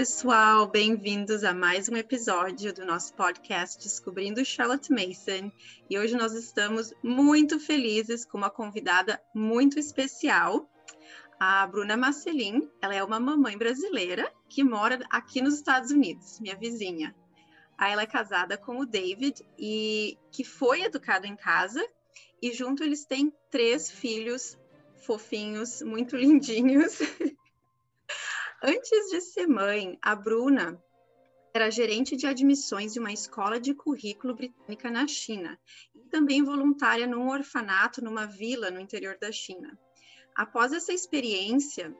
pessoal, bem-vindos a mais um episódio do nosso podcast Descobrindo Charlotte Mason. E hoje nós estamos muito felizes com uma convidada muito especial, a Bruna Marcelin. Ela é uma mamãe brasileira que mora aqui nos Estados Unidos, minha vizinha. Aí ela é casada com o David e que foi educado em casa e junto eles têm três filhos fofinhos, muito lindinhos. Antes de ser mãe, a Bruna era gerente de admissões de uma escola de currículo britânica na China e também voluntária num orfanato numa vila no interior da China. Após essa experiência,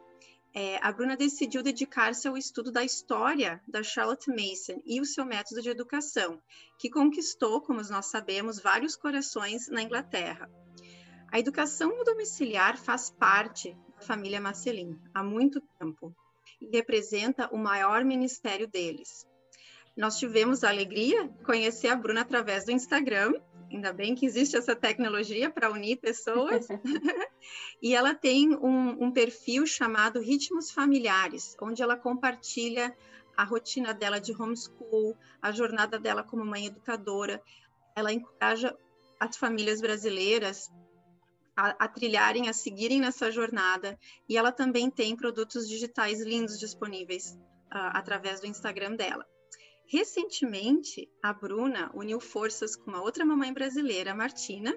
é, a Bruna decidiu dedicar-se ao estudo da história da Charlotte Mason e o seu método de educação, que conquistou, como nós sabemos, vários corações na Inglaterra. A educação domiciliar faz parte da família Marcelin há muito tempo e representa o maior ministério deles. Nós tivemos a alegria de conhecer a Bruna através do Instagram, ainda bem que existe essa tecnologia para unir pessoas, e ela tem um, um perfil chamado Ritmos Familiares, onde ela compartilha a rotina dela de homeschool, a jornada dela como mãe educadora. Ela encoraja as famílias brasileiras a, a, trilharem, a seguirem nessa jornada. E ela também tem produtos digitais lindos disponíveis uh, através do Instagram dela. Recentemente, a Bruna uniu forças com uma outra mamãe brasileira, Martina,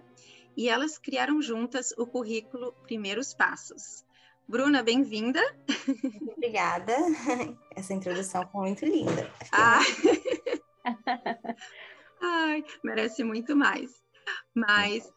e elas criaram juntas o currículo Primeiros Passos. Bruna, bem-vinda. Obrigada. Essa introdução foi muito linda. Ah. Ai, merece muito mais. Mas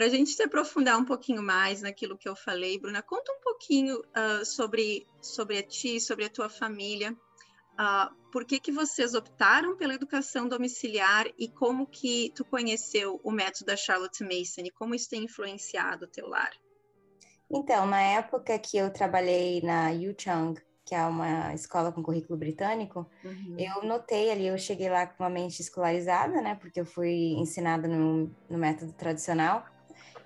para a gente se aprofundar um pouquinho mais naquilo que eu falei, Bruna, conta um pouquinho uh, sobre, sobre a ti, sobre a tua família. Uh, por que, que vocês optaram pela educação domiciliar e como que tu conheceu o método da Charlotte Mason e como isso tem influenciado o teu lar? Então, na época que eu trabalhei na Yuchang, que é uma escola com currículo britânico, uhum. eu notei ali, eu cheguei lá com uma mente escolarizada, né, porque eu fui ensinada no, no método tradicional,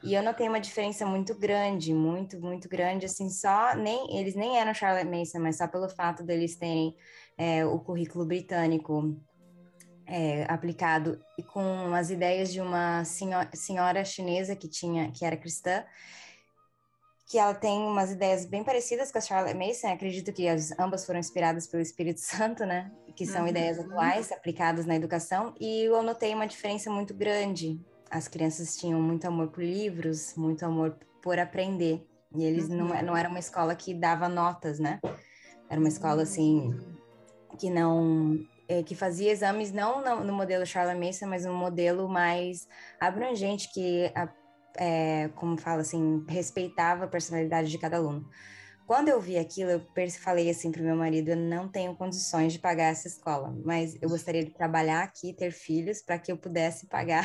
e eu notei uma diferença muito grande, muito, muito grande, assim, só, nem, eles nem eram Charlotte Mason, mas só pelo fato deles terem é, o currículo britânico é, aplicado e com as ideias de uma senhora, senhora chinesa que tinha, que era cristã, que ela tem umas ideias bem parecidas com a Charlotte Mason. Acredito que as, ambas foram inspiradas pelo Espírito Santo, né? Que são uhum. ideias atuais aplicadas na educação. E eu notei uma diferença muito grande as crianças tinham muito amor por livros, muito amor por aprender. E eles uhum. não, não era uma escola que dava notas, né? Era uma escola assim que não é, que fazia exames não no, no modelo Charlotte Mason, mas um modelo mais abrangente que, é, como fala assim, respeitava a personalidade de cada aluno. Quando eu vi aquilo, eu falei assim para o meu marido: eu não tenho condições de pagar essa escola, mas eu gostaria de trabalhar aqui, ter filhos, para que eu pudesse pagar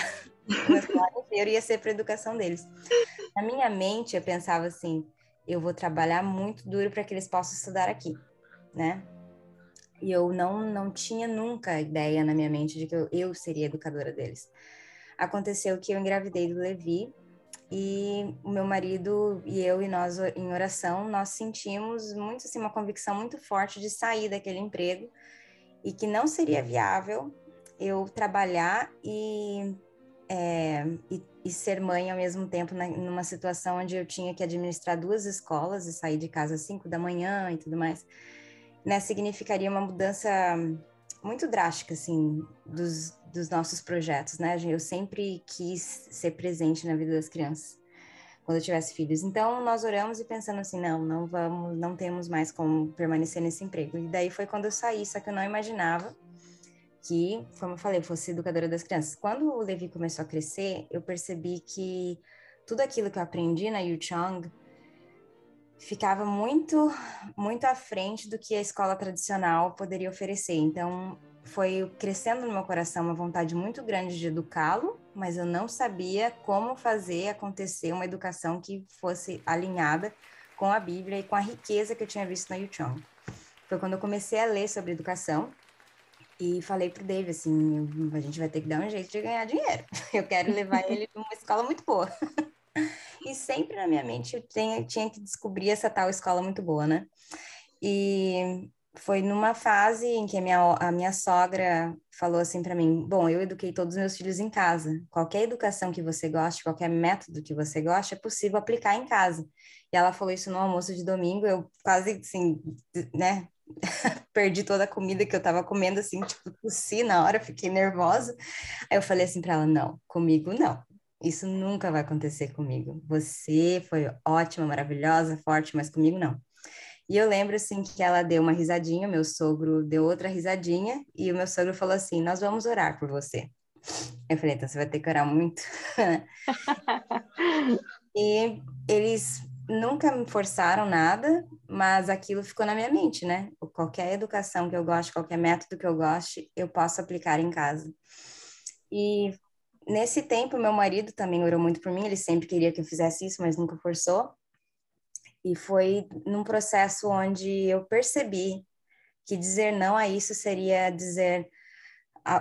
o salário inteiro, ia ser para educação deles. Na minha mente, eu pensava assim: eu vou trabalhar muito duro para que eles possam estudar aqui, né? E eu não, não tinha nunca a ideia na minha mente de que eu, eu seria educadora deles. Aconteceu que eu engravidei do Levi e o meu marido e eu e nós em oração nós sentimos muito assim uma convicção muito forte de sair daquele emprego e que não seria viável eu trabalhar e, é, e, e ser mãe ao mesmo tempo na, numa situação onde eu tinha que administrar duas escolas e sair de casa às cinco da manhã e tudo mais né significaria uma mudança muito drástica assim dos, dos nossos projetos, né? Eu sempre quis ser presente na vida das crianças quando eu tivesse filhos. Então nós oramos e pensando assim, não, não vamos, não temos mais como permanecer nesse emprego. E daí foi quando eu saí, só que eu não imaginava que, como eu falei, fosse educadora das crianças. Quando o Levi começou a crescer, eu percebi que tudo aquilo que eu aprendi na Yuchang ficava muito, muito à frente do que a escola tradicional poderia oferecer. Então, foi crescendo no meu coração uma vontade muito grande de educá-lo, mas eu não sabia como fazer acontecer uma educação que fosse alinhada com a Bíblia e com a riqueza que eu tinha visto na Yuchong. Foi quando eu comecei a ler sobre educação e falei pro David assim, a gente vai ter que dar um jeito de ganhar dinheiro. Eu quero levar ele para uma escola muito boa. E sempre na minha mente eu tinha, tinha que descobrir essa tal escola muito boa, né? E foi numa fase em que a minha, a minha sogra falou assim para mim: Bom, eu eduquei todos os meus filhos em casa. Qualquer educação que você goste, qualquer método que você goste, é possível aplicar em casa. E ela falou isso no almoço de domingo. Eu quase, assim, né, perdi toda a comida que eu estava comendo, assim, tipo, tossi na hora, fiquei nervosa. Aí eu falei assim para ela: Não, comigo não. Isso nunca vai acontecer comigo. Você foi ótima, maravilhosa, forte, mas comigo não. E eu lembro, assim, que ela deu uma risadinha, meu sogro deu outra risadinha, e o meu sogro falou assim: Nós vamos orar por você. Eu falei: Então você vai ter que orar muito. e eles nunca me forçaram nada, mas aquilo ficou na minha mente, né? Qualquer educação que eu goste, qualquer método que eu goste, eu posso aplicar em casa. E nesse tempo, meu marido também orou muito por mim, ele sempre queria que eu fizesse isso, mas nunca forçou. E foi num processo onde eu percebi que dizer não a isso seria dizer,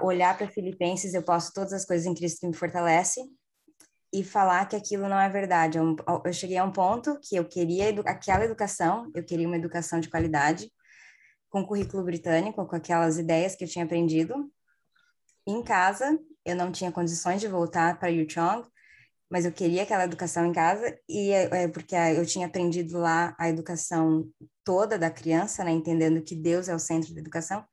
olhar para Filipenses, eu posso todas as coisas em Cristo que me fortalece, e falar que aquilo não é verdade. Eu, eu cheguei a um ponto que eu queria edu aquela educação, eu queria uma educação de qualidade, com currículo britânico, com aquelas ideias que eu tinha aprendido. Em casa, eu não tinha condições de voltar para Yuchong, mas eu queria aquela educação em casa e é, é porque eu tinha aprendido lá a educação toda da criança, né, entendendo que Deus é o centro da educação.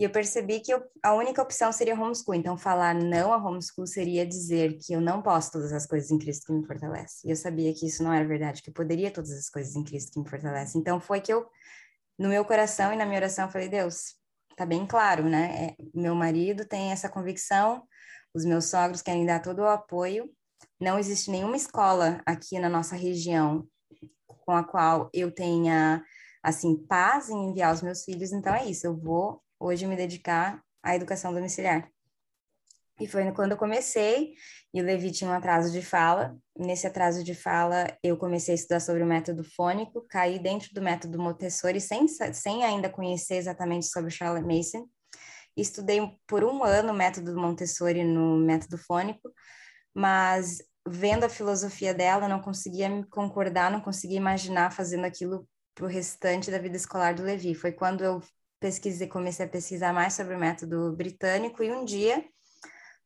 E eu percebi que eu, a única opção seria homeschool. Então, falar não a homeschool seria dizer que eu não posso todas as coisas em Cristo que me fortalece. E eu sabia que isso não era verdade, que eu poderia todas as coisas em Cristo que me fortalece. Então, foi que eu, no meu coração e na minha oração, eu falei: Deus, tá bem claro, né? É, meu marido tem essa convicção, os meus sogros querem dar todo o apoio, não existe nenhuma escola aqui na nossa região com a qual eu tenha assim paz em enviar os meus filhos, então é isso, eu vou hoje me dedicar à educação domiciliar. E foi quando eu comecei, e o Levi tinha um atraso de fala. Nesse atraso de fala, eu comecei a estudar sobre o método fônico, caí dentro do método Montessori, sem, sem ainda conhecer exatamente sobre Charlotte Mason. Estudei por um ano o método Montessori no método fônico, mas vendo a filosofia dela, não conseguia me concordar, não conseguia imaginar fazendo aquilo para o restante da vida escolar do Levi. Foi quando eu pesquisei, comecei a pesquisar mais sobre o método britânico e um dia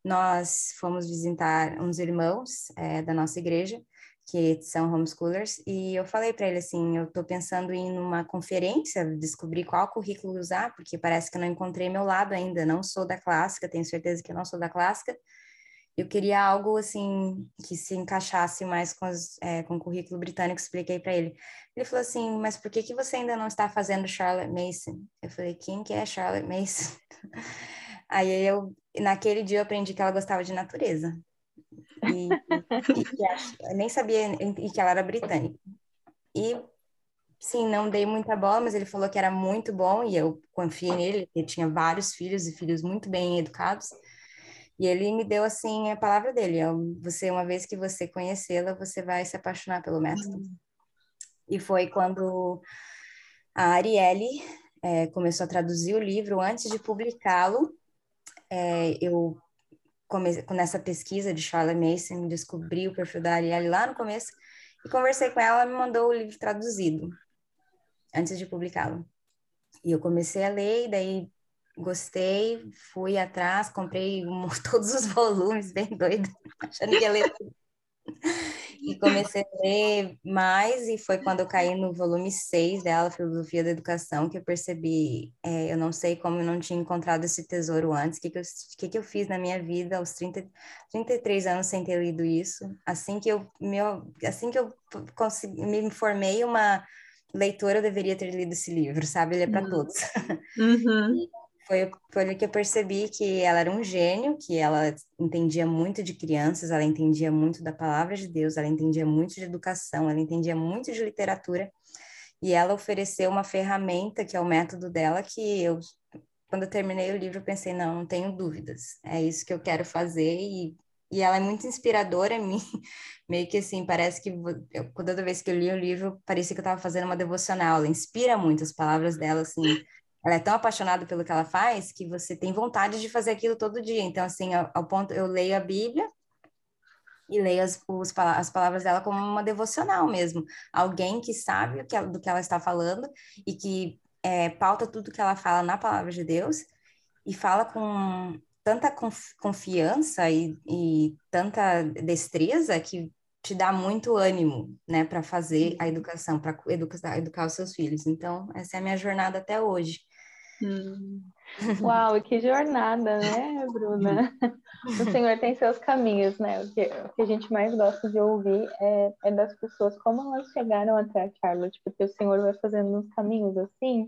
nós fomos visitar uns irmãos é, da nossa igreja que são homeschoolers e eu falei para ele assim, eu estou pensando em uma conferência, descobrir qual currículo usar, porque parece que eu não encontrei meu lado ainda, não sou da clássica, tenho certeza que eu não sou da clássica, eu queria algo assim que se encaixasse mais com, as, é, com o currículo britânico. Expliquei para ele. Ele falou assim: Mas por que que você ainda não está fazendo Charlotte Mason? Eu falei: Quem que é Charlotte Mason? Aí eu, naquele dia, eu aprendi que ela gostava de natureza. E, e, nem sabia e que ela era britânica. E sim, não dei muita bola, mas ele falou que era muito bom e eu confiei nele. Ele tinha vários filhos e filhos muito bem educados. E ele me deu assim a palavra dele: você uma vez que você conhecê-la, você vai se apaixonar pelo método. Uhum. E foi quando a Arielle é, começou a traduzir o livro antes de publicá-lo. É, eu comecei nessa pesquisa de Charlotte Mason, descobri o perfil da Arielle lá no começo e conversei com ela, ela me mandou o livro traduzido antes de publicá-lo. E eu comecei a ler, e daí gostei, fui atrás, comprei um, todos os volumes, bem doido, achando que ia ler tudo. E comecei a ler mais, e foi quando eu caí no volume 6 dela, Filosofia da Educação, que eu percebi, é, eu não sei como eu não tinha encontrado esse tesouro antes, o que, que, eu, que, que eu fiz na minha vida aos 30, 33 anos sem ter lido isso. Assim que eu, meu, assim que eu consegui, me formei uma leitora, eu deveria ter lido esse livro, sabe? Ele é para uhum. todos. Uhum. foi, foi que eu percebi que ela era um gênio, que ela entendia muito de crianças, ela entendia muito da palavra de Deus, ela entendia muito de educação, ela entendia muito de literatura, e ela ofereceu uma ferramenta, que é o método dela, que eu, quando eu terminei o livro, eu pensei, não, não tenho dúvidas, é isso que eu quero fazer, e, e ela é muito inspiradora em mim, meio que assim, parece que eu, toda vez que eu li o livro, parecia que eu estava fazendo uma devocional, ela inspira muito as palavras dela, assim, ela é tão apaixonada pelo que ela faz que você tem vontade de fazer aquilo todo dia. Então, assim, ao, ao ponto, eu leio a Bíblia e leio as, os, as palavras dela como uma devocional mesmo. Alguém que sabe o que, do que ela está falando e que é, pauta tudo que ela fala na palavra de Deus e fala com tanta confiança e, e tanta destreza que te dá muito ânimo, né, para fazer a educação, para educar, educar os seus filhos. Então, essa é a minha jornada até hoje. Hum. Uau, que jornada, né, Bruna? O Senhor tem seus caminhos, né? O que, o que a gente mais gosta de ouvir é, é, das pessoas, como elas chegaram até a Charlotte, porque o Senhor vai fazendo uns caminhos assim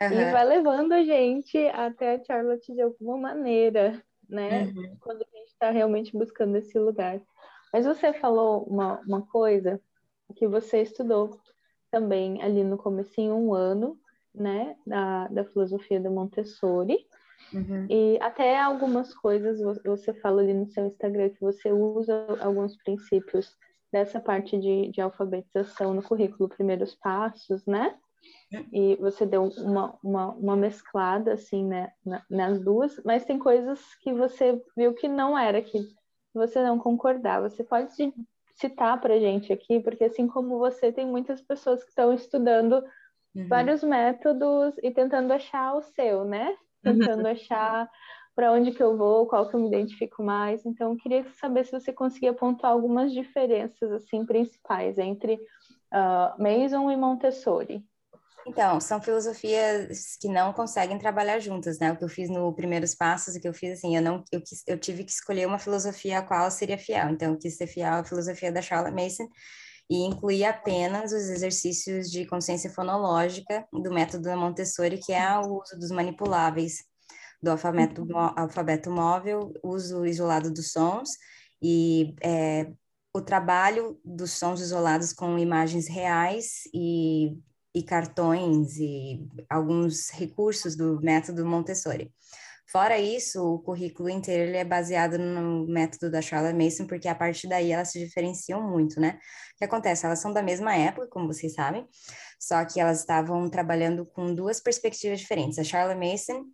uhum. e vai levando a gente até a Charlotte de alguma maneira, né? Uhum. Quando a gente está realmente buscando esse lugar. Mas você falou uma, uma coisa que você estudou também ali no comecinho, um ano, né, da, da filosofia do Montessori. Uhum. E até algumas coisas você fala ali no seu Instagram que você usa alguns princípios dessa parte de, de alfabetização no currículo Primeiros Passos, né? E você deu uma, uma, uma mesclada, assim, né, nas duas, mas tem coisas que você viu que não era, que você não concordava. Você pode citar para gente aqui, porque assim como você, tem muitas pessoas que estão estudando uhum. vários métodos e tentando achar o seu, né? Tentando uhum. achar para onde que eu vou, qual que eu me identifico mais. Então, eu queria saber se você conseguia pontuar algumas diferenças assim principais entre uh, Mason e Montessori. Então, são filosofias que não conseguem trabalhar juntas, né? O que eu fiz no primeiros passos, o que eu fiz assim, eu não, eu, quis, eu tive que escolher uma filosofia a qual eu seria fiel. Então, eu quis ser fiel à filosofia da Charlotte Mason e incluir apenas os exercícios de consciência fonológica do método da Montessori, que é o uso dos manipuláveis do alfabeto, uhum. alfabeto móvel, uso isolado dos sons e é, o trabalho dos sons isolados com imagens reais e, e cartões e alguns recursos do método Montessori. Fora isso, o currículo inteiro ele é baseado no método da Charlotte Mason, porque a partir daí elas se diferenciam muito, né? O que acontece? Elas são da mesma época, como vocês sabem, só que elas estavam trabalhando com duas perspectivas diferentes. A Charlotte Mason,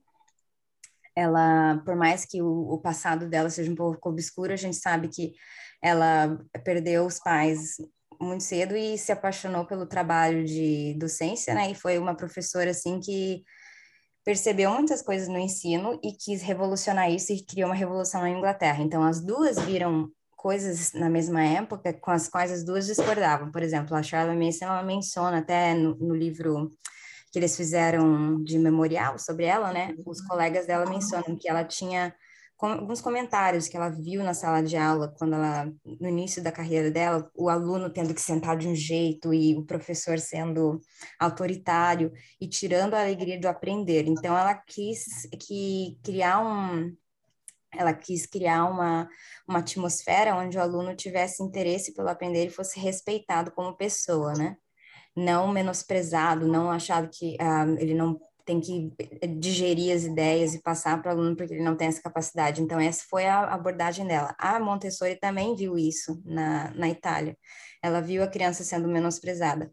ela, por mais que o, o passado dela seja um pouco obscuro, a gente sabe que ela perdeu os pais muito cedo e se apaixonou pelo trabalho de docência, né? E foi uma professora assim que percebeu muitas coisas no ensino e quis revolucionar isso e criou uma revolução na Inglaterra. Então, as duas viram coisas na mesma época com as quais as duas discordavam. Por exemplo, a Charlotte Mason ela menciona até no, no livro que eles fizeram de memorial sobre ela, né? Os colegas dela mencionam que ela tinha com alguns comentários que ela viu na sala de aula, quando ela, no início da carreira dela, o aluno tendo que sentar de um jeito e o professor sendo autoritário e tirando a alegria do aprender. Então, ela quis que criar um, ela quis criar uma, uma atmosfera onde o aluno tivesse interesse pelo aprender e fosse respeitado como pessoa, né? Não menosprezado, não achado que ah, ele não tem que digerir as ideias e passar para o aluno porque ele não tem essa capacidade. Então, essa foi a abordagem dela. A Montessori também viu isso na, na Itália. Ela viu a criança sendo menosprezada.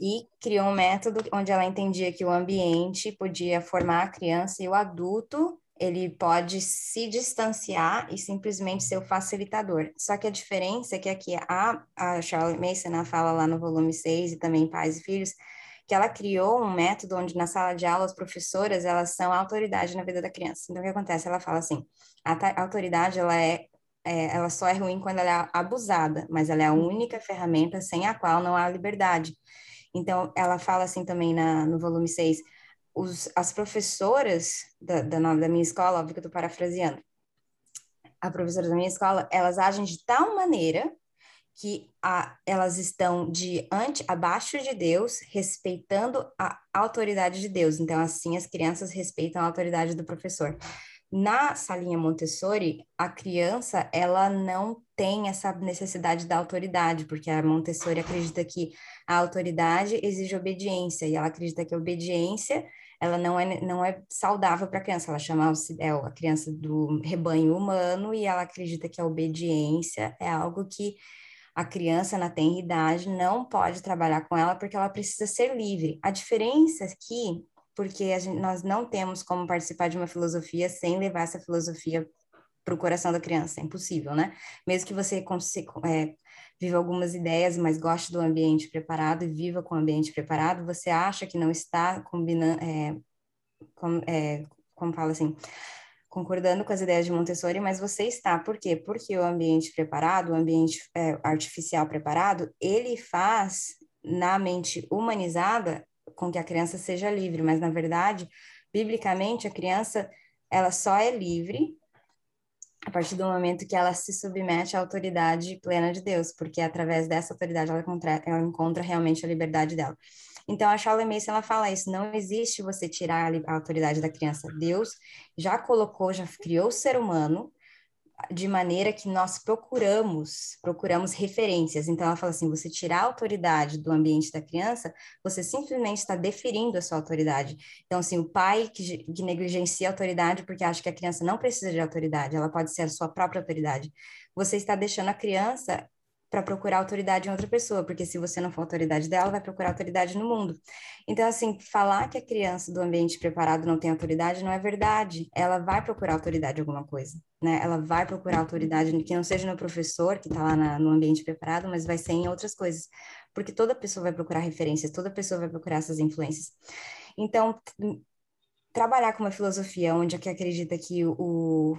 E criou um método onde ela entendia que o ambiente podia formar a criança e o adulto ele pode se distanciar e simplesmente ser o facilitador. Só que a diferença é que aqui a, a Charlotte Mason ela fala lá no volume 6 e também Pais e Filhos, que ela criou um método onde na sala de aula as professoras elas são autoridade na vida da criança. Então o que acontece? Ela fala assim: a autoridade ela é, é ela só é ruim quando ela é abusada, mas ela é a única ferramenta sem a qual não há liberdade. Então ela fala assim também na, no volume 6, os, as professoras da, da, da minha escola, óbvio que eu estou parafraseando, a professora da minha escola, elas agem de tal maneira que a, elas estão diante, abaixo de Deus, respeitando a autoridade de Deus. Então, assim, as crianças respeitam a autoridade do professor. Na salinha Montessori, a criança, ela não tem essa necessidade da autoridade, porque a Montessori acredita que a autoridade exige obediência, e ela acredita que a obediência ela não é, não é saudável para a criança, ela chama é a criança do rebanho humano e ela acredita que a obediência é algo que a criança na tenra idade não pode trabalhar com ela porque ela precisa ser livre. A diferença aqui, porque gente, nós não temos como participar de uma filosofia sem levar essa filosofia para o coração da criança, é impossível, né? Mesmo que você é, viva algumas ideias, mas goste do ambiente preparado e viva com o ambiente preparado, você acha que não está combinando, é, com, é, como fala assim, concordando com as ideias de Montessori, mas você está, por quê? Porque o ambiente preparado, o ambiente é, artificial preparado, ele faz na mente humanizada com que a criança seja livre, mas na verdade, biblicamente, a criança ela só é livre a partir do momento que ela se submete à autoridade plena de Deus, porque através dessa autoridade ela encontra, ela encontra realmente a liberdade dela. Então, a Charlotte Mason, ela fala isso, não existe você tirar a autoridade da criança. Deus já colocou, já criou o ser humano de maneira que nós procuramos, procuramos referências. Então, ela fala assim: você tirar a autoridade do ambiente da criança, você simplesmente está deferindo a sua autoridade. Então, assim, o pai que, que negligencia a autoridade porque acha que a criança não precisa de autoridade, ela pode ser a sua própria autoridade. Você está deixando a criança para procurar autoridade em outra pessoa, porque se você não for autoridade dela, vai procurar autoridade no mundo. Então, assim, falar que a criança do ambiente preparado não tem autoridade não é verdade. Ela vai procurar autoridade em alguma coisa, né? Ela vai procurar autoridade que não seja no professor que está lá na, no ambiente preparado, mas vai ser em outras coisas, porque toda pessoa vai procurar referências, toda pessoa vai procurar essas influências. Então, trabalhar com uma filosofia onde que acredita que o,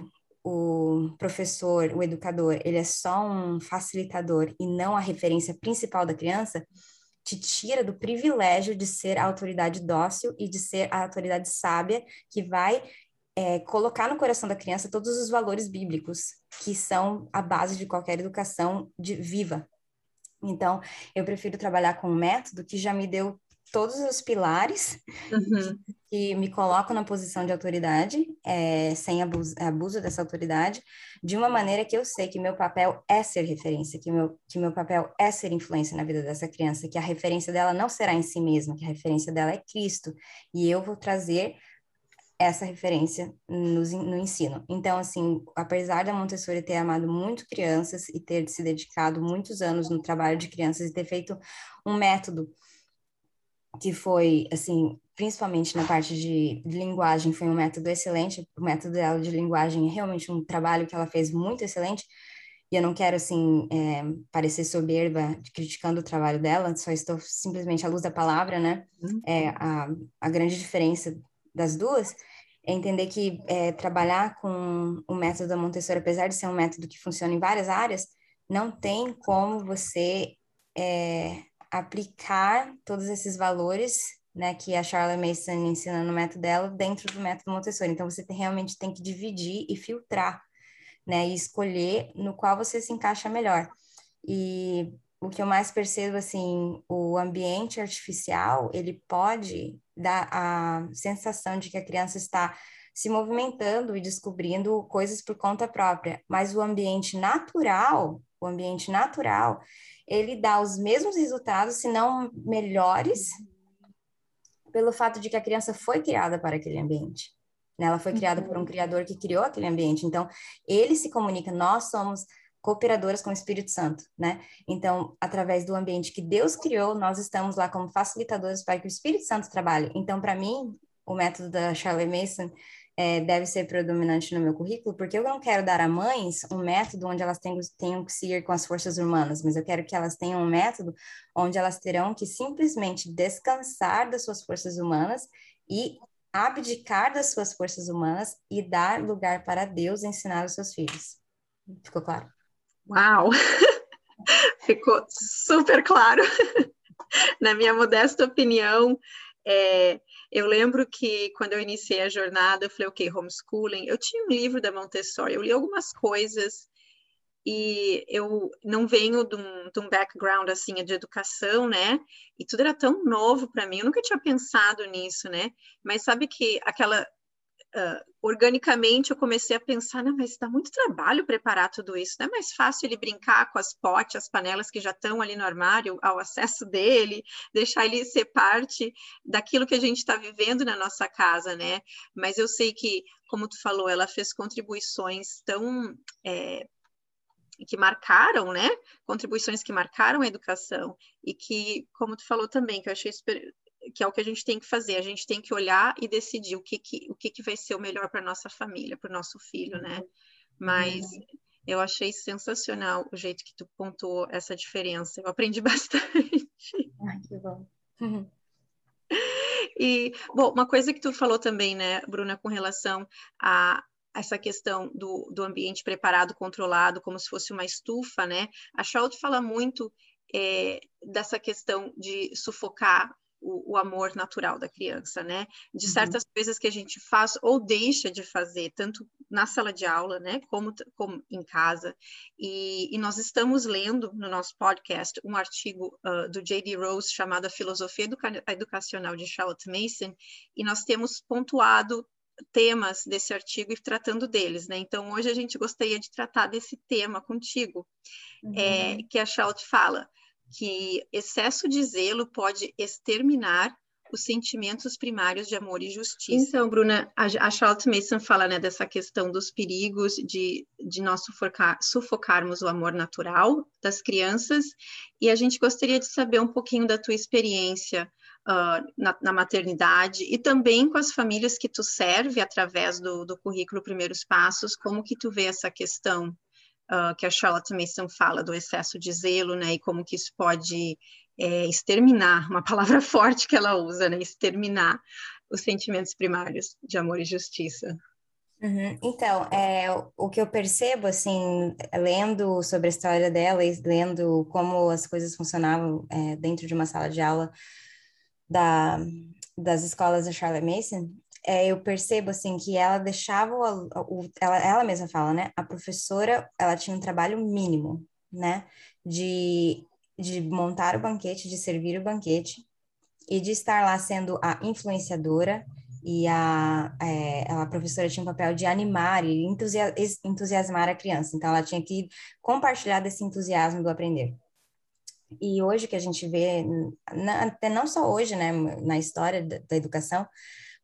o professor, o educador, ele é só um facilitador e não a referência principal da criança, te tira do privilégio de ser a autoridade dócil e de ser a autoridade sábia que vai é, colocar no coração da criança todos os valores bíblicos que são a base de qualquer educação de, viva. Então, eu prefiro trabalhar com um método que já me deu todos os pilares uhum. que me colocam na posição de autoridade, é, sem abuso, abuso, dessa autoridade, de uma maneira que eu sei que meu papel é ser referência, que meu, que meu papel é ser influência na vida dessa criança, que a referência dela não será em si mesma, que a referência dela é Cristo, e eu vou trazer essa referência no, no ensino. Então, assim, apesar da Montessori ter amado muito crianças e ter se dedicado muitos anos no trabalho de crianças e ter feito um método que foi, assim, principalmente na parte de, linguagem, foi um método excelente. O método dela de linguagem é realmente um trabalho que ela fez muito excelente. E eu não quero, assim, é, parecer soberba criticando o trabalho dela, só estou simplesmente à luz da palavra, né? Uhum. É, a, a grande diferença das duas é entender que é, trabalhar com o método da Montessori, apesar de ser um método que funciona em várias áreas, não tem como você é, aplicar todos esses valores, né, que a Charlotte Mason ensina no método dela dentro do método Montessori. Então você tem, realmente tem que dividir e filtrar, né, e escolher no qual você se encaixa melhor. E o que eu mais percebo assim, o ambiente artificial, ele pode dar a sensação de que a criança está se movimentando e descobrindo coisas por conta própria, mas o ambiente natural, o ambiente natural, ele dá os mesmos resultados, se não melhores, pelo fato de que a criança foi criada para aquele ambiente. Né? Ela foi criada por um uhum. criador que criou aquele ambiente. Então, ele se comunica, nós somos cooperadoras com o Espírito Santo, né? Então, através do ambiente que Deus criou, nós estamos lá como facilitadores para que o Espírito Santo trabalhe. Então, para mim, o método da Charlie Mason é, deve ser predominante no meu currículo, porque eu não quero dar a mães um método onde elas tenham, tenham que seguir com as forças humanas, mas eu quero que elas tenham um método onde elas terão que simplesmente descansar das suas forças humanas e abdicar das suas forças humanas e dar lugar para Deus ensinar os seus filhos. Ficou claro? Uau! Ficou super claro. Na minha modesta opinião, é, eu lembro que quando eu iniciei a jornada, eu falei, ok, homeschooling. Eu tinha um livro da Montessori, eu li algumas coisas e eu não venho de um, de um background assim de educação, né? E tudo era tão novo para mim, eu nunca tinha pensado nisso, né? Mas sabe que aquela uh, organicamente eu comecei a pensar, não, mas dá muito trabalho preparar tudo isso, não é mais fácil ele brincar com as potes, as panelas que já estão ali no armário, ao acesso dele, deixar ele ser parte daquilo que a gente está vivendo na nossa casa, né? Mas eu sei que, como tu falou, ela fez contribuições tão é, que marcaram, né? Contribuições que marcaram a educação e que, como tu falou também, que eu achei super que é o que a gente tem que fazer. A gente tem que olhar e decidir o que, que, o que, que vai ser o melhor para nossa família, para o nosso filho, né? mas uhum. eu achei sensacional o jeito que tu pontuou essa diferença. Eu aprendi bastante. Ai, que bom. E, bom, uma coisa que tu falou também, né, Bruna, com relação a essa questão do, do ambiente preparado, controlado, como se fosse uma estufa, né? A Schaut fala muito é, dessa questão de sufocar o, o, amor natural da criança, né? De uhum. certas uhum. coisas que a gente faz ou deixa de fazer, tanto na sala de aula, né, como, como em casa. E, e nós estamos lendo no nosso podcast um artigo uh, do J.D. Rose chamado A Filosofia Educa Educacional de Charlotte Mason, e nós temos pontuado temas desse artigo e tratando deles, né? Então, hoje a gente gostaria de tratar desse tema contigo, uhum. é, que a Charlotte fala que excesso de zelo pode exterminar os sentimentos primários de amor e justiça. Então, Bruna, a, Charlotte Mason fala né, dessa questão dos perigos de, de nós sufocar, sufocarmos o amor natural das crianças, e a gente gostaria de saber um pouquinho da tua experiência uh, na, na, maternidade e também com as famílias que tu serve através do, do currículo Primeiros Passos, como que tu vê essa questão uh, que a Charlotte Mason fala do excesso de zelo, né, e como que isso pode é, exterminar, uma palavra forte que ela usa, né, exterminar os sentimentos primários de amor e justiça. Uhum. Então, é, o que eu percebo, assim, lendo sobre a história dela e lendo como as coisas funcionavam é, dentro de uma sala de aula da, das escolas da Charlotte Mason, é, eu percebo assim que ela deixava o, o, ela, ela mesma fala, né? A professora ela tinha um trabalho mínimo, né? De, de montar o banquete, de servir o banquete e de estar lá sendo a influenciadora e a, é, a professora tinha um papel de animar e entusiasmar a criança. Então ela tinha que compartilhar desse entusiasmo do aprender. E hoje que a gente vê, até não só hoje, né, na história da, da educação,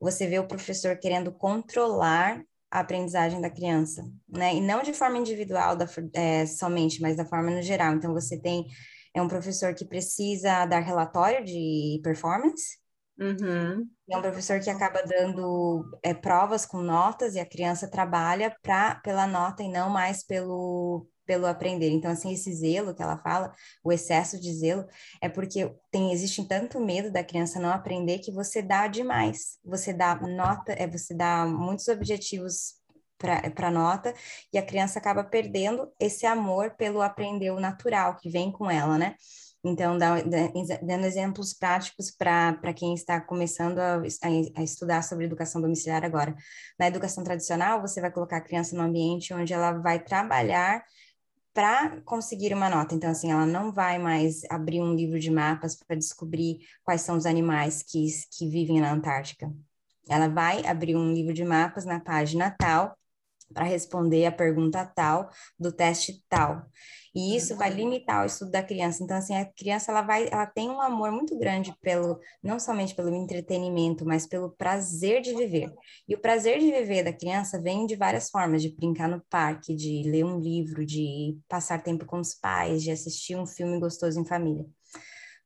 você vê o professor querendo controlar a aprendizagem da criança, né? E não de forma individual da, é, somente, mas da forma no geral. Então, você tem é um professor que precisa dar relatório de performance, uhum. é um professor que acaba dando é, provas com notas e a criança trabalha pra, pela nota e não mais pelo, pelo aprender. Então, assim, esse zelo que ela fala, o excesso de zelo, é porque tem existe tanto medo da criança não aprender que você dá demais. Você dá nota, é você dá muitos objetivos para nota e a criança acaba perdendo esse amor pelo aprender o natural que vem com ela, né? Então, dando exemplos práticos para quem está começando a, a, estudar sobre educação domiciliar agora. Na educação tradicional, você vai colocar a criança no ambiente onde ela vai trabalhar para conseguir uma nota. Então, assim, ela não vai mais abrir um livro de mapas para descobrir quais são os animais que, que vivem na Antártica. Ela vai abrir um livro de mapas na página tal para responder a pergunta tal do teste tal. E isso vai limitar o estudo da criança. Então, assim, a criança ela vai, ela tem um amor muito grande pelo, não somente pelo entretenimento, mas pelo prazer de viver. E o prazer de viver da criança vem de várias formas, de brincar no parque, de ler um livro, de passar tempo com os pais, de assistir um filme gostoso em família.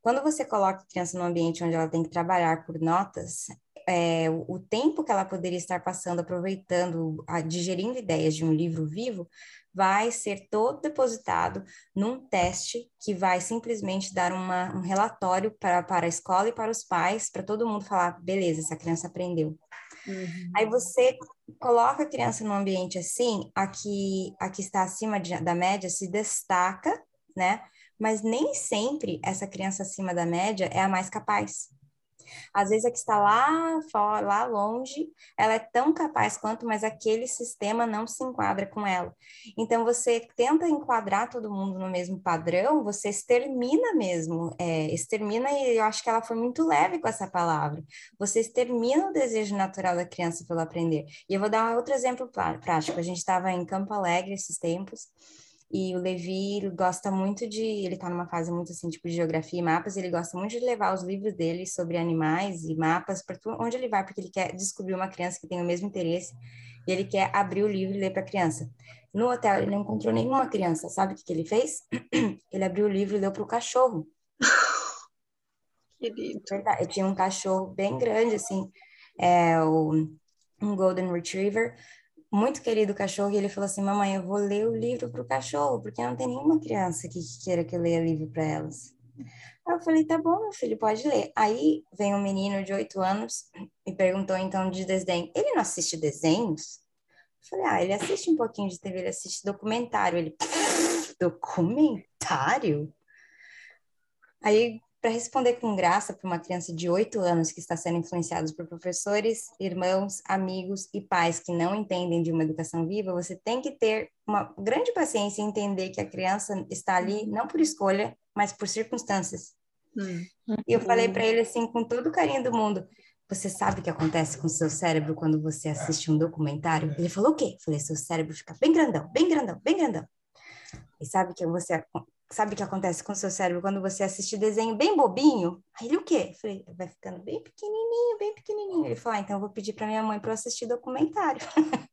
Quando você coloca a criança num ambiente onde ela tem que trabalhar por notas, é, o tempo que ela poderia estar passando aproveitando, a, digerindo ideias de um livro vivo, vai ser todo depositado num teste que vai simplesmente dar uma, um relatório para, para a escola e para os pais, para todo mundo falar, beleza, essa criança aprendeu. Uhum. Aí você coloca a criança num ambiente assim, aqui, aqui está acima de, da média se destaca, né? Mas nem sempre essa criança acima da média é a mais capaz. Às vezes a que está lá fora, lá longe, ela é tão capaz quanto, mas aquele sistema não se enquadra com ela. Então você tenta enquadrar todo mundo no mesmo padrão, você extermina mesmo, é, extermina, e eu acho que ela foi muito leve com essa palavra. Você extermina o desejo natural da criança pelo aprender. E eu vou dar outro exemplo prático. A gente estava em Campo Alegre esses tempos. E o Levi gosta muito de, ele está numa fase muito assim, tipo de geografia e mapas, ele gosta muito de levar os livros dele sobre animais e mapas para onde ele vai, porque ele quer descobrir uma criança que tem o mesmo interesse e ele quer abrir o livro e ler para a criança. No hotel ele não encontrou nenhuma criança, sabe o que, que ele fez? ele abriu o livro e deu para o cachorro. Querido. Verdade. Eu tinha um cachorro bem grande, assim, é, o, um Golden Retriever, muito querido cachorro, e ele falou assim: Mamãe, eu vou ler o livro para o cachorro, porque não tem nenhuma criança que queira que eu leia livro para elas. Aí eu falei: Tá bom, meu filho, pode ler. Aí vem um menino de oito anos e perguntou então de desenho: Ele não assiste desenhos? Eu falei: Ah, ele assiste um pouquinho de TV, ele assiste documentário. Ele, documentário? Aí para responder com graça para uma criança de 8 anos que está sendo influenciada por professores, irmãos, amigos e pais que não entendem de uma educação viva, você tem que ter uma grande paciência e entender que a criança está ali não por escolha, mas por circunstâncias. Hum. E eu falei para ele assim, com todo o carinho do mundo, você sabe o que acontece com o seu cérebro quando você assiste um documentário? Ele falou o quê? Eu falei, seu cérebro fica bem grandão, bem grandão, bem grandão. E sabe que você sabe o que acontece com o seu cérebro quando você assiste desenho bem bobinho? Aí ele, o quê? Eu falei, vai ficando bem pequenininho, bem pequenininho. Ele falou, ah, então eu vou pedir para minha mãe para eu assistir documentário.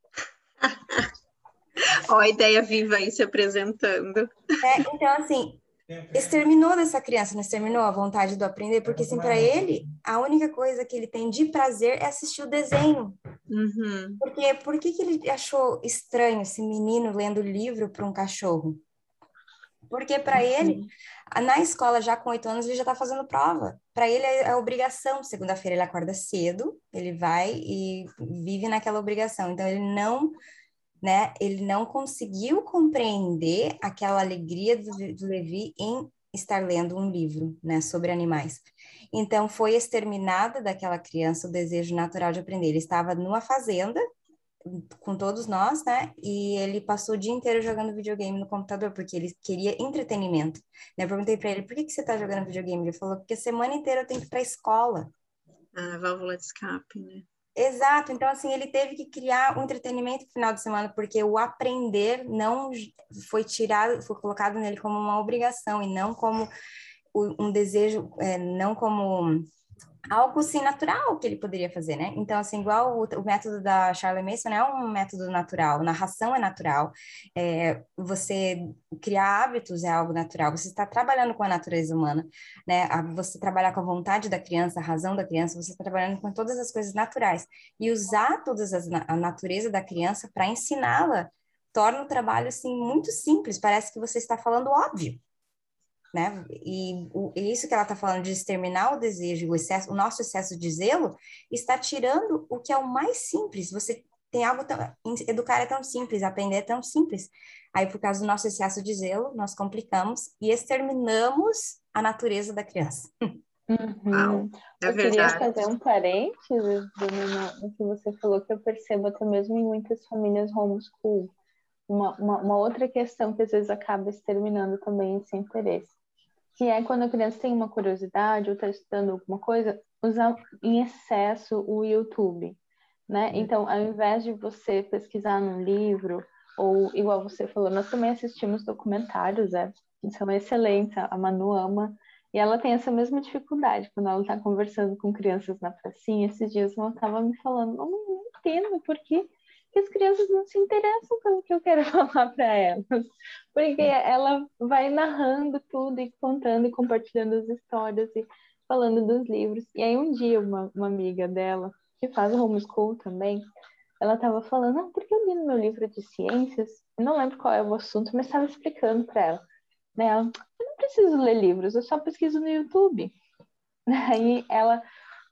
Ó, a ideia viva aí se apresentando. É, então, assim, exterminou dessa criança, não exterminou a vontade do aprender, porque, assim, para ele, a única coisa que ele tem de prazer é assistir o desenho. Uhum. Porque por que, que ele achou estranho esse menino lendo livro para um cachorro? Porque para ele, na escola, já com oito anos, ele já está fazendo prova. Para ele é, é obrigação. Segunda-feira ele acorda cedo, ele vai e vive naquela obrigação. Então ele não, né? Ele não conseguiu compreender aquela alegria do, do Levi em estar lendo um livro, né, sobre animais. Então foi exterminada daquela criança o desejo natural de aprender. Ele estava numa fazenda com todos nós, né? E ele passou o dia inteiro jogando videogame no computador, porque ele queria entretenimento. Né? Eu perguntei para ele, por que, que você está jogando videogame? Ele falou, porque a semana inteira eu tenho que ir para a escola. Ah, válvula de escape, né? Exato, então assim, ele teve que criar um entretenimento no final de semana, porque o aprender não foi tirado, foi colocado nele como uma obrigação e não como um desejo, é, não como algo assim natural que ele poderia fazer, né? Então, assim, igual o, o método da Charlie Mason é um método natural, narração é natural, é, você criar hábitos é algo natural, você está trabalhando com a natureza humana, né? Você trabalhar com a vontade da criança, a razão da criança, você está trabalhando com todas as coisas naturais. E usar todas as a natureza da criança para ensiná-la torna o trabalho assim muito simples, parece que você está falando óbvio né? E, o, isso que ela está falando de exterminar o desejo, o, excesso, o nosso excesso de zelo, está tirando o que é o mais simples. Você tem algo tão, educar é tão simples, aprender é tão simples. Aí, por causa do nosso excesso de zelo, nós complicamos e exterminamos a natureza da criança. Uhum. É eu queria fazer um parênteses no que você falou, que eu percebo até mesmo em muitas famílias homeschool. Uma, uma, uma outra questão que às vezes acaba exterminando também esse interesse que é quando a criança tem uma curiosidade ou está estudando alguma coisa, usar em excesso o YouTube, né? Uhum. Então, ao invés de você pesquisar num livro, ou igual você falou, nós também assistimos documentários, é, são excelentes, a Manu ama, e ela tem essa mesma dificuldade quando ela está conversando com crianças na pracinha. Esses dias ela estava me falando, não, não entendo por que que as crianças não se interessam pelo que eu quero falar para elas. Porque ela vai narrando tudo e contando e compartilhando as histórias e falando dos livros. E aí um dia uma, uma amiga dela, que faz homeschool também, ela estava falando, ah, porque eu li no meu livro de ciências, eu não lembro qual é o assunto, mas estava explicando para ela. Né? Ela, eu não preciso ler livros, eu só pesquiso no YouTube. Aí ela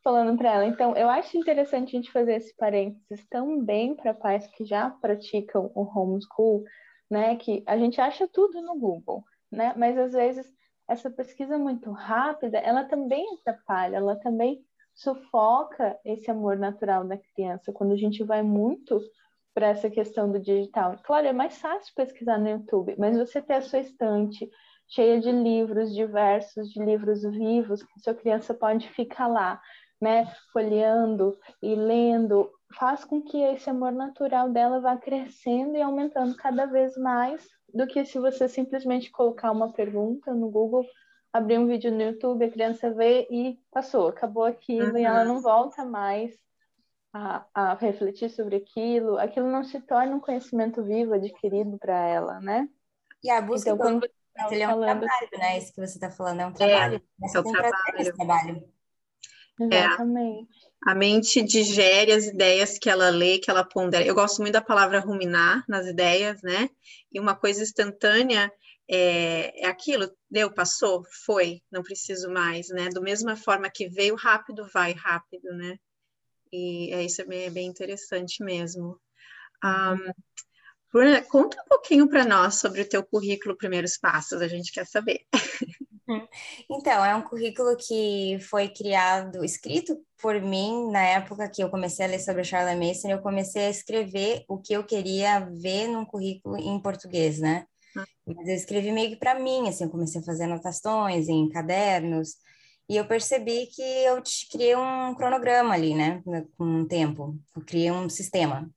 falando para ela. Então, eu acho interessante a gente fazer esse parênteses também para pais que já praticam o homeschool, né? Que a gente acha tudo no Google, né? Mas às vezes essa pesquisa muito rápida, ela também atrapalha, ela também sufoca esse amor natural da criança quando a gente vai muito para essa questão do digital. Claro, é mais fácil pesquisar no YouTube, mas você ter a sua estante cheia de livros diversos, de livros vivos, que sua criança pode ficar lá né, folheando e lendo, faz com que esse amor natural dela vá crescendo e aumentando cada vez mais do que se você simplesmente colocar uma pergunta no Google, abrir um vídeo no YouTube, a criança vê e passou, acabou aquilo uhum. e ela não volta mais a, a, refletir sobre aquilo, aquilo não se torna um conhecimento vivo adquirido para ela, né? E a busca então, quando você ele é um trabalho, né? Isso que você está falando é um trabalho. É, é o trabalho. trabalho. Exatamente. É, a mente digere as ideias que ela lê, que ela pondera. Eu gosto muito da palavra ruminar nas ideias, né? E uma coisa instantânea é, é aquilo, deu, passou, foi, não preciso mais, né? Do mesma forma que veio rápido, vai rápido, né? E é, isso é bem, é bem interessante mesmo. Um, Bruna, conta um pouquinho para nós sobre o teu currículo Primeiros Passos, a gente quer saber. Então, é um currículo que foi criado, escrito por mim na época que eu comecei a ler sobre a Charlotte Mason, eu comecei a escrever o que eu queria ver num currículo em português, né? Ah. Mas eu escrevi meio que para mim, assim, eu comecei a fazer anotações em cadernos, e eu percebi que eu criei um cronograma ali, né, com um tempo, eu criei um sistema.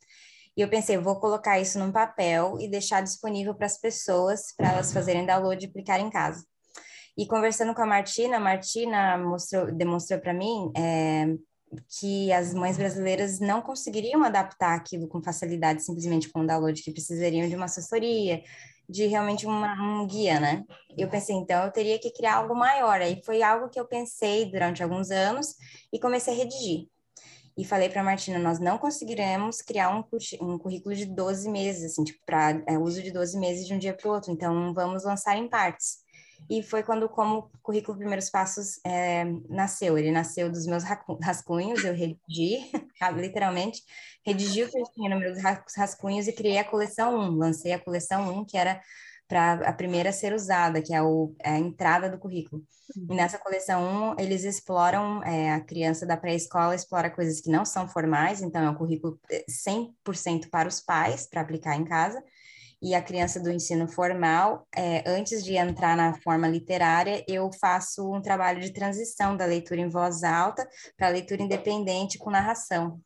E eu pensei, vou colocar isso num papel e deixar disponível para as pessoas, para elas fazerem download e aplicar em casa. E conversando com a Martina, a Martina mostrou, demonstrou para mim é, que as mães brasileiras não conseguiriam adaptar aquilo com facilidade simplesmente com o download, que precisariam de uma assessoria, de realmente uma, um guia, né? Eu pensei, então, eu teria que criar algo maior. Aí foi algo que eu pensei durante alguns anos e comecei a redigir. E falei para Martina, nós não conseguiremos criar um, um currículo de 12 meses, assim, tipo, para é, uso de 12 meses de um dia para o outro. Então, vamos lançar em partes. E foi quando, como currículo Primeiros Passos é, nasceu. Ele nasceu dos meus rascunhos, eu redigi, literalmente, redigi o que eu tinha nos meus rascunhos e criei a coleção 1. Lancei a coleção 1, que era para a primeira a ser usada, que é, o, é a entrada do currículo. Uhum. E nessa coleção 1, eles exploram, é, a criança da pré-escola explora coisas que não são formais, então é um currículo 100% é, para os pais, para aplicar em casa, e a criança do ensino formal, é, antes de entrar na forma literária, eu faço um trabalho de transição da leitura em voz alta para a leitura independente com narração.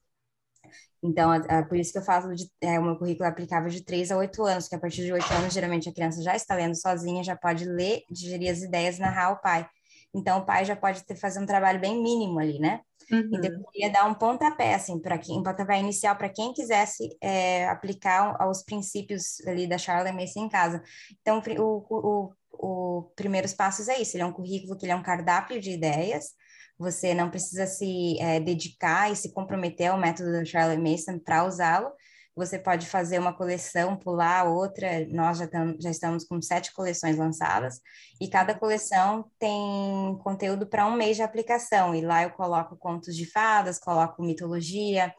Então, por isso que eu falo de é, o meu currículo é aplicável de 3 a 8 anos, que a partir de 8 anos, geralmente a criança já está lendo sozinha, já pode ler, digerir as ideias, narrar ao pai. Então, o pai já pode ter, fazer um trabalho bem mínimo ali, né? Uhum. Então, eu queria dar um pontapé, assim, para quem, um pontapé inicial para quem quisesse é, aplicar aos princípios ali da Charlotte Mason em casa. Então, o, o, o Primeiros Passos é isso, ele é um currículo que ele é um cardápio de ideias, você não precisa se é, dedicar e se comprometer ao método da Charlotte Mason para usá-lo, você pode fazer uma coleção, pular outra. Nós já, tam, já estamos com sete coleções lançadas e cada coleção tem conteúdo para um mês de aplicação. E lá eu coloco contos de fadas, coloco mitologia,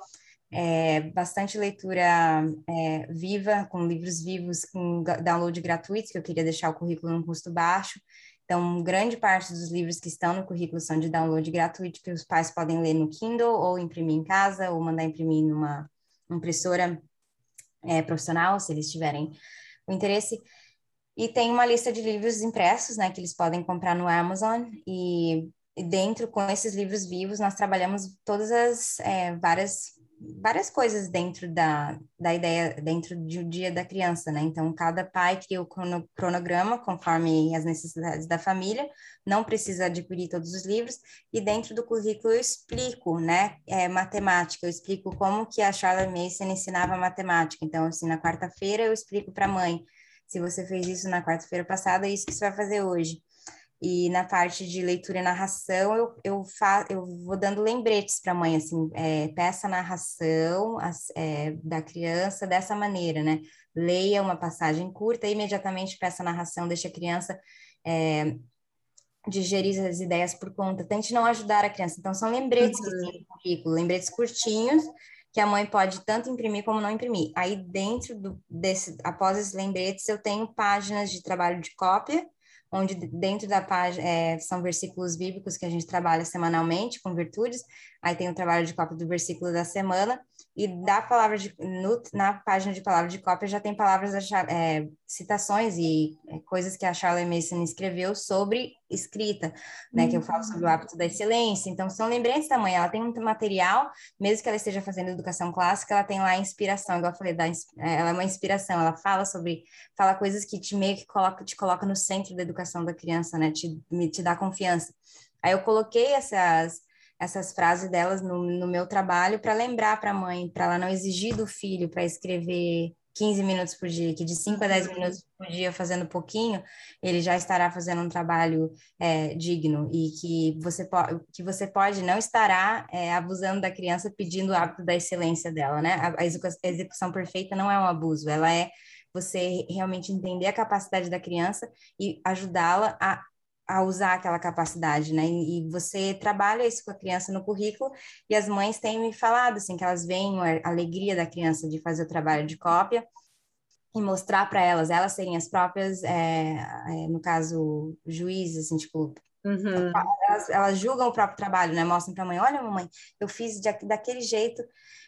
é, bastante leitura é, viva, com livros vivos, com download gratuito, que eu queria deixar o currículo num custo baixo. Então, grande parte dos livros que estão no currículo são de download gratuito, que os pais podem ler no Kindle ou imprimir em casa, ou mandar imprimir numa impressora é, profissional, se eles tiverem o interesse. E tem uma lista de livros impressos, né, que eles podem comprar no Amazon. E, dentro, com esses livros vivos, nós trabalhamos todas as é, várias várias coisas dentro da, da ideia, dentro do dia da criança, né? Então, cada pai cria o cronograma conforme as necessidades da família, não precisa adquirir todos os livros, e dentro do currículo eu explico, né, é, matemática, eu explico como que a Charlotte Mason ensinava matemática. Então, assim, na quarta-feira eu explico para a mãe, se você fez isso na quarta-feira passada, é isso que você vai fazer hoje. E na parte de leitura e narração, eu, eu, fa eu vou dando lembretes para a mãe, assim, é, peça a narração as, é, da criança dessa maneira, né? Leia uma passagem curta e imediatamente peça a narração, deixa a criança é, digerir as ideias por conta. Tente não ajudar a criança. Então, são lembretes uhum. que tem no currículo, lembretes curtinhos, que a mãe pode tanto imprimir como não imprimir. Aí, dentro do, desse, após esses lembretes, eu tenho páginas de trabalho de cópia, onde dentro da página é, são versículos bíblicos que a gente trabalha semanalmente com virtudes, aí tem o trabalho de cópia do versículo da semana, e da palavra de, no, na página de palavra de cópia já tem palavras, é, citações e é, coisas que a Charlotte Mason escreveu sobre escrita, né, uhum. que eu falo sobre o uhum. hábito da excelência, então são lembrantes da mãe, ela tem um material, mesmo que ela esteja fazendo educação clássica, ela tem lá a inspiração, igual eu falei, da, é, ela é uma inspiração, ela fala sobre, fala coisas que te meio que coloca, te coloca no centro da educação da criança, né, te, te dá confiança. Aí eu coloquei essas essas frases delas no, no meu trabalho para lembrar para a mãe, para ela não exigir do filho para escrever 15 minutos por dia, que de 5 a 10 uhum. minutos por dia fazendo pouquinho, ele já estará fazendo um trabalho é, digno e que você, que você pode não estará é, abusando da criança pedindo o hábito da excelência dela, né? A, a execução perfeita não é um abuso, ela é você realmente entender a capacidade da criança e ajudá-la a a usar aquela capacidade, né? E, você trabalha isso com a criança no currículo e as mães têm me falado assim que elas veem a alegria da criança de fazer o trabalho de cópia e mostrar para elas, elas serem as próprias, é, é, no caso, juízes, assim, tipo, uhum. elas, elas, julgam o próprio trabalho, né? Mostram para a mãe, olha, mamãe, eu fiz de, daquele jeito,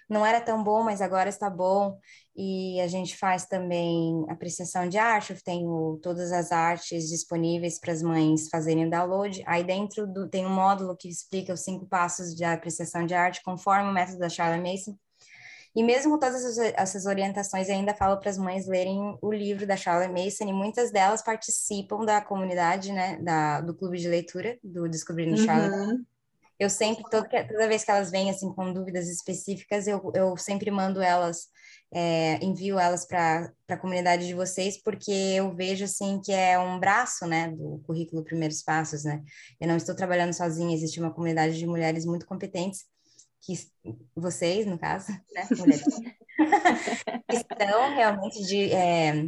não era tão bom, mas agora está bom e a gente faz também apreciação de arte, eu tenho todas as artes disponíveis para as mães fazerem o download. Aí dentro do, tem um módulo que explica os cinco passos de apreciação de arte, conforme o método da Charlotte Mason. E mesmo todas essas orientações, ainda falo para as mães lerem o livro da Charlotte Mason, e muitas delas participam da comunidade, né, da, do clube de leitura, do Descobrindo uhum. Charlotte. Eu sempre, toda, toda vez que elas vêm, assim, com dúvidas específicas, eu, eu sempre mando elas é, envio elas para a comunidade de vocês, porque eu vejo, assim, que é um braço, né, do currículo Primeiros Passos, né? Eu não estou trabalhando sozinha, existe uma comunidade de mulheres muito competentes, que vocês, no caso, né, mulheres, estão realmente de, é,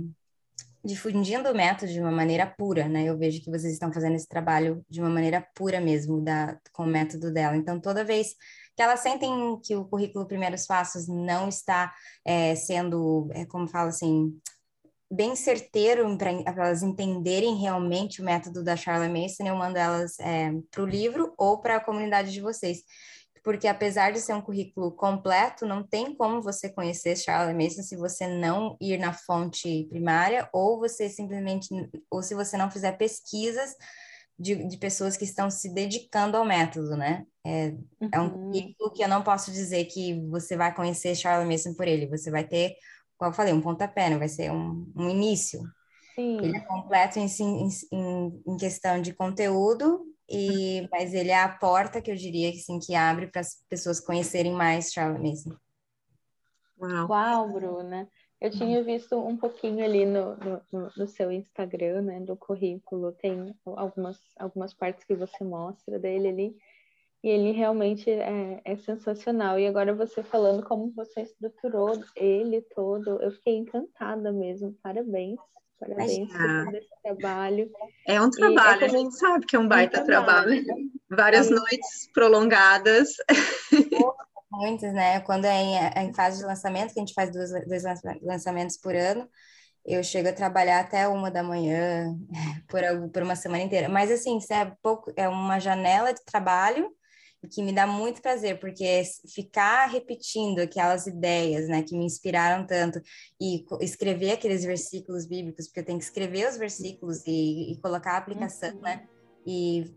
difundindo o método de uma maneira pura, né? Eu vejo que vocês estão fazendo esse trabalho de uma maneira pura mesmo, da, com o método dela. Então, toda vez que elas sentem que o currículo Primeiros Passos não está é, sendo, é, como fala assim, bem certeiro para elas entenderem realmente o método da Charlotte Mason, eu mando elas é, para o livro ou para a comunidade de vocês. Porque apesar de ser um currículo completo, não tem como você conhecer Charlotte Mason se você não ir na fonte primária ou você simplesmente, ou se você não fizer pesquisas de, de pessoas que estão se dedicando ao método, né? É, uhum. é um uhum. currículo que eu não posso dizer que você vai conhecer Charlotte Mason por ele. Você vai ter, como eu falei, um pontapé, né? vai ser um, um início. Sim. Ele é completo em, em, em questão de conteúdo, e, mas ele é a porta que eu diria que, assim, que abre para as pessoas conhecerem mais Charlotte Mason. Uau, Uau Bruna. Eu tinha visto um pouquinho ali no, no, no, seu Instagram, né, do currículo, tem algumas, algumas partes que você mostra dele ali, e ele realmente é, é sensacional. E agora você falando como você estruturou ele todo, eu fiquei encantada mesmo. Parabéns, parabéns por esse trabalho. É um trabalho, é a gente sabe que é um baita é um trabalho. trabalho. Várias é. noites prolongadas. muitas, né? Quando é em, é em, fase de lançamento, que a gente faz dois, dois lançamentos por ano, eu chego a trabalhar até uma da manhã por, por uma semana inteira. Mas assim, isso é pouco, é uma janela de trabalho que me dá muito prazer, porque ficar repetindo aquelas ideias, né, que me inspiraram tanto, e escrever aqueles versículos bíblicos, porque eu tenho que escrever os versículos e, e colocar a aplicação, uhum. né, e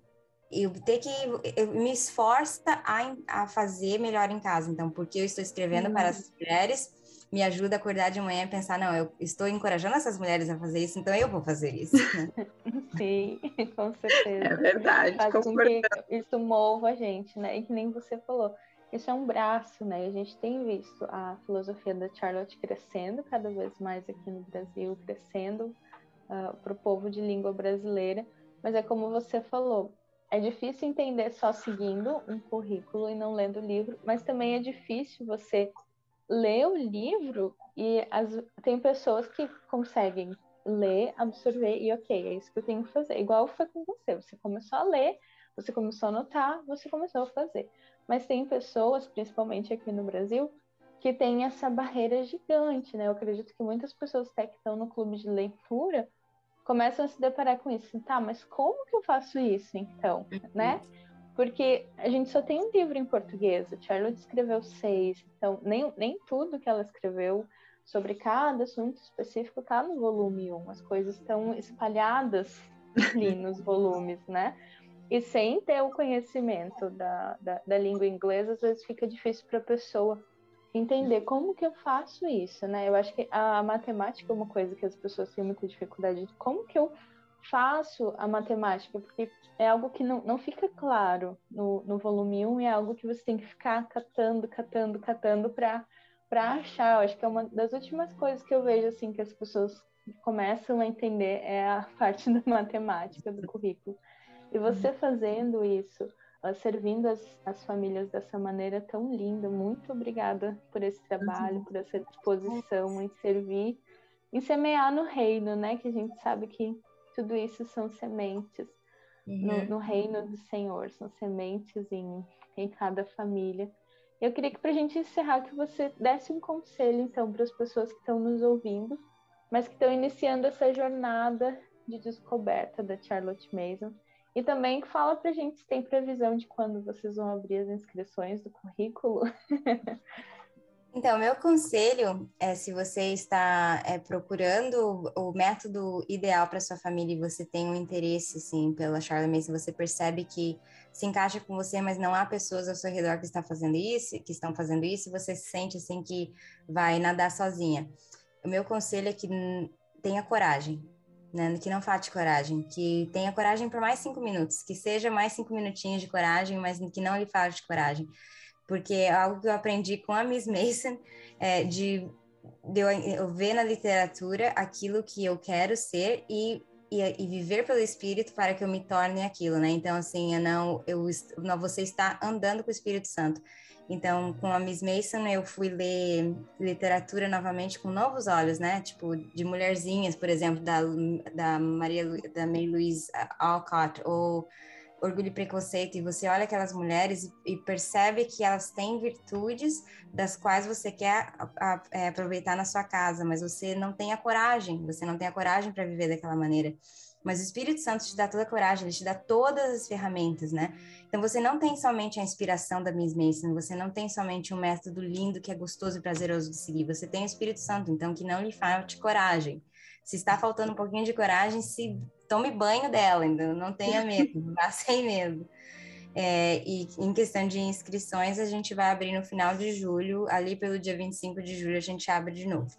eu ter que eu me esforça a, a fazer melhor em casa. Então, porque eu estou escrevendo uhum. para as mulheres, me ajuda a acordar de manhã e pensar, não, eu estou encorajando essas mulheres a fazer isso, então eu vou fazer isso. Sim, com certeza. É verdade. Faz com que isso mova a gente, né? E que nem você falou, isso é um braço, né? A gente tem visto a filosofia da Charlotte crescendo cada vez mais aqui no Brasil, crescendo uh, ah, para o povo de língua brasileira. Mas é como você falou, é difícil entender só seguindo um currículo e não lendo o livro, mas também é difícil você ler o livro e as, tem pessoas que conseguem ler, absorver e ok, é isso que eu tenho que fazer. Igual foi com você, você começou a ler, você começou a anotar, você começou a fazer. Mas tem pessoas, principalmente aqui no Brasil, que tem essa barreira gigante, né? Eu acredito que muitas pessoas até que estão no clube de leitura começam a se deparar com isso. Tá, mas como que eu faço isso então, uhum. né? Porque a gente só tem um livro em português, a Charlotte escreveu seis, então nem, nem tudo que ela escreveu sobre cada assunto específico está no volume 1. As coisas estão espalhadas ali nos volumes, né? E sem ter o conhecimento da, da, da língua inglesa, às vezes fica difícil para a pessoa entender como que eu faço isso, né? Eu acho que a matemática é uma coisa que as pessoas têm muita dificuldade. De como que eu faço a matemática? Porque é algo que não, não fica claro no, no volume 1 e é algo que você tem que ficar catando, catando, catando para para achar, acho que é uma das últimas coisas que eu vejo assim que as pessoas começam a entender é a parte da matemática do currículo. E você fazendo isso, servindo as, as famílias dessa maneira tão linda, muito obrigada por esse trabalho, por essa disposição em servir, em semear no reino, né? Que a gente sabe que tudo isso são sementes no, uhum. no reino do Senhor, são sementes em, em cada família. Eu queria que para a gente encerrar que você desse um conselho então para as pessoas que estão nos ouvindo mas que estão iniciando essa jornada de descoberta da Charlotte Mason. E também fala para a gente se tem previsão de quando vocês vão abrir as inscrições do currículo. Então, meu conselho é se você está é, procurando o método ideal para sua família e você tem um interesse, assim, pela Charlotte Mason, você percebe que se encaixa com você, mas não há pessoas ao seu redor que estão fazendo isso, que estão fazendo isso, você se sente assim que vai nadar sozinha o meu conselho é que tenha coragem, né? Que não falte coragem, que tenha coragem por mais cinco minutos, que seja mais cinco minutinhos de coragem, mas que não lhe falte coragem, porque é algo que eu aprendi com a Miss Mason, é, de, de eu, eu ver na literatura aquilo que eu quero ser e e, e, viver pelo Espírito para que eu me torne aquilo, né? Então, assim, eu não, eu, não, você está andando com o Espírito Santo. Então, com a Miss Mason, eu fui ler literatura novamente com novos olhos, né? Tipo, de mulherzinhas, por exemplo, da, da Maria da Mary Louise Alcott, ou Orgulho e Preconceito, e você olha aquelas mulheres e, percebe que elas têm virtudes das quais você quer é, aproveitar na sua casa, mas você não tem a coragem, você não tem a coragem para viver daquela maneira. Mas o Espírito Santo te dá toda a coragem, ele te dá todas as ferramentas, né? Então você não tem somente a inspiração da Miss Mason, você não tem somente um método lindo que é gostoso e prazeroso de seguir, você tem o Espírito Santo, então que não lhe falte coragem. Se está faltando um pouquinho de coragem, se tome banho dela, ainda não tenha medo, vá sem medo. É, e em questão de inscrições, a gente vai abrir no final de julho, ali pelo dia 25 de julho a gente abre de novo.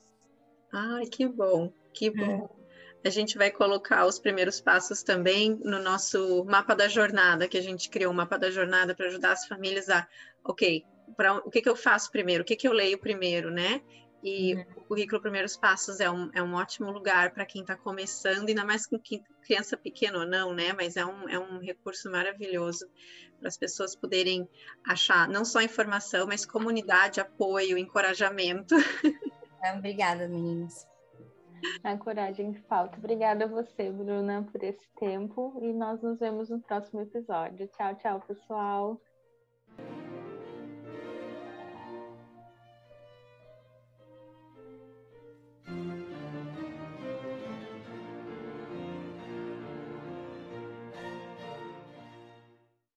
Ai, que bom, que bom. Hum. A gente vai colocar os primeiros passos também no nosso mapa da jornada, que a gente criou um mapa da jornada para ajudar as famílias a, ok, pra, o que, que eu faço primeiro, o que, que eu leio primeiro, né? E uhum. o currículo Primeiros Passos é um, é um ótimo lugar para quem está começando, ainda mais com criança pequena ou não, né? Mas é um, é um recurso maravilhoso para as pessoas poderem achar não só informação, mas comunidade, apoio, encorajamento. Obrigada, meninas. A coragem que falta. Obrigada a você, Bruna, por esse tempo. E nós nos vemos no próximo episódio. Tchau, tchau, pessoal.